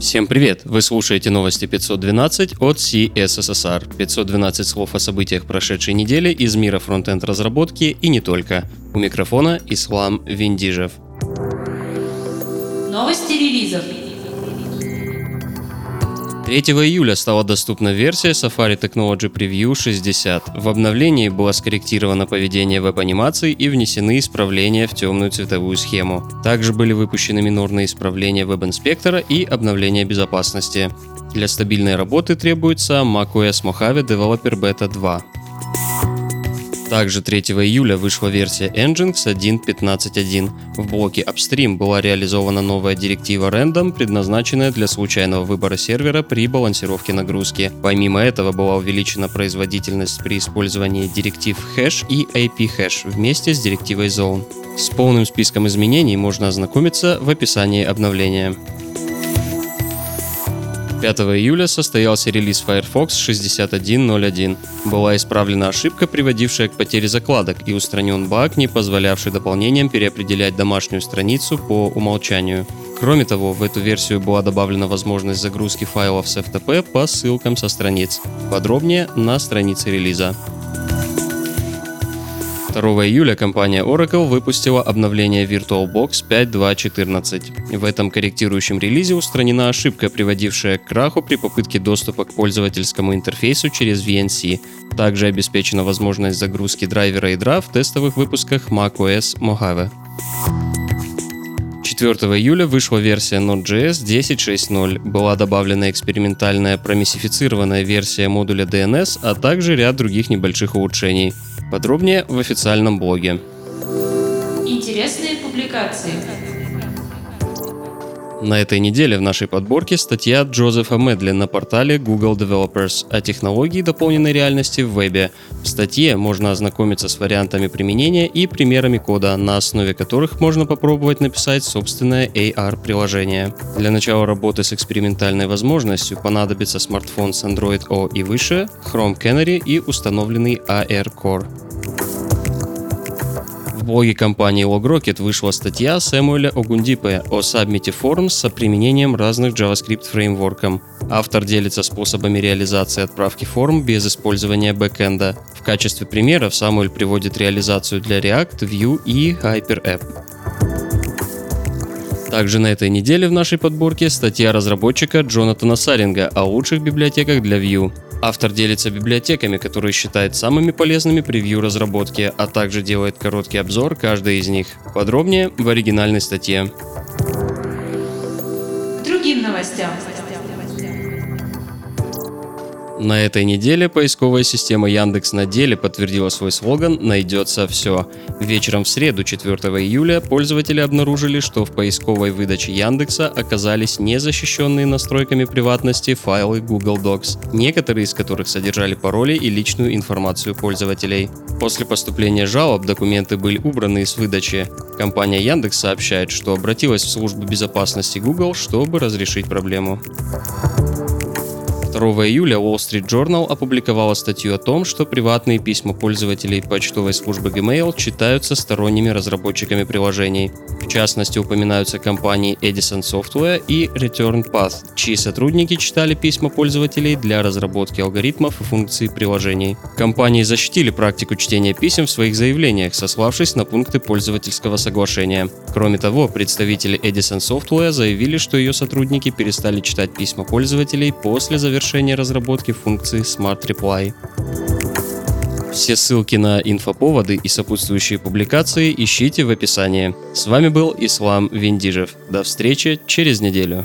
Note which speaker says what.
Speaker 1: Всем привет! Вы слушаете новости 512 от CSSR. 512 слов о событиях прошедшей недели из мира фронтенд разработки и не только. У микрофона Ислам Виндижев.
Speaker 2: Новости релизов.
Speaker 1: 3 июля стала доступна версия Safari Technology Preview 60. В обновлении было скорректировано поведение веб-анимаций и внесены исправления в темную цветовую схему. Также были выпущены минорные исправления веб-инспектора и обновления безопасности. Для стабильной работы требуется macOS Mojave Developer Beta 2. Также 3 июля вышла версия Nginx 1.15.1. В блоке Upstream была реализована новая директива Random, предназначенная для случайного выбора сервера при балансировке нагрузки. Помимо этого была увеличена производительность при использовании директив Hash и IP Hash вместе с директивой Zone. С полным списком изменений можно ознакомиться в описании обновления. 5 июля состоялся релиз Firefox 6101. Была исправлена ошибка, приводившая к потере закладок, и устранен баг, не позволявший дополнениям переопределять домашнюю страницу по умолчанию. Кроме того, в эту версию была добавлена возможность загрузки файлов с FTP по ссылкам со страниц. Подробнее на странице релиза. 2 июля компания Oracle выпустила обновление VirtualBox 5.2.14. В этом корректирующем релизе устранена ошибка, приводившая к краху при попытке доступа к пользовательскому интерфейсу через VNC. Также обеспечена возможность загрузки драйвера ядра в тестовых выпусках macOS Mojave. 4 июля вышла версия Node.js 10.6.0. Была добавлена экспериментальная промиссифицированная версия модуля DNS, а также ряд других небольших улучшений. Подробнее в официальном блоге.
Speaker 2: Интересные публикации.
Speaker 1: На этой неделе в нашей подборке статья Джозефа Медли на портале Google Developers о технологии дополненной реальности в вебе. В статье можно ознакомиться с вариантами применения и примерами кода, на основе которых можно попробовать написать собственное AR-приложение. Для начала работы с экспериментальной возможностью понадобится смартфон с Android O и выше, Chrome Canary и установленный AR Core. Блоге компании LogRocket вышла статья Сэмуэля Огундипе о Submit Forms с применением разных JavaScript фреймворком. Автор делится способами реализации отправки форм без использования бэкэнда. В качестве примеров Самуэль приводит реализацию для React, Vue и HyperApp. Также на этой неделе в нашей подборке статья разработчика Джонатана Саринга о лучших библиотеках для Vue. Автор делится библиотеками, которые считает самыми полезными превью разработки, а также делает короткий обзор каждой из них. Подробнее в оригинальной статье.
Speaker 2: Другим новостям.
Speaker 1: На этой неделе поисковая система Яндекс на деле подтвердила свой слоган «Найдется все». Вечером в среду, 4 июля, пользователи обнаружили, что в поисковой выдаче Яндекса оказались незащищенные настройками приватности файлы Google Docs, некоторые из которых содержали пароли и личную информацию пользователей. После поступления жалоб документы были убраны из выдачи. Компания Яндекс сообщает, что обратилась в службу безопасности Google, чтобы разрешить проблему. 2 июля Wall Street Journal опубликовала статью о том, что приватные письма пользователей почтовой службы Gmail читаются сторонними разработчиками приложений. В частности, упоминаются компании Edison Software и Return Path, чьи сотрудники читали письма пользователей для разработки алгоритмов и функций приложений. Компании защитили практику чтения писем в своих заявлениях, сославшись на пункты пользовательского соглашения. Кроме того, представители Edison Software заявили, что ее сотрудники перестали читать письма пользователей после завершения завершения разработки функции Smart Reply. Все ссылки на инфоповоды и сопутствующие публикации ищите в описании. С вами был Ислам Виндижев. До встречи через неделю.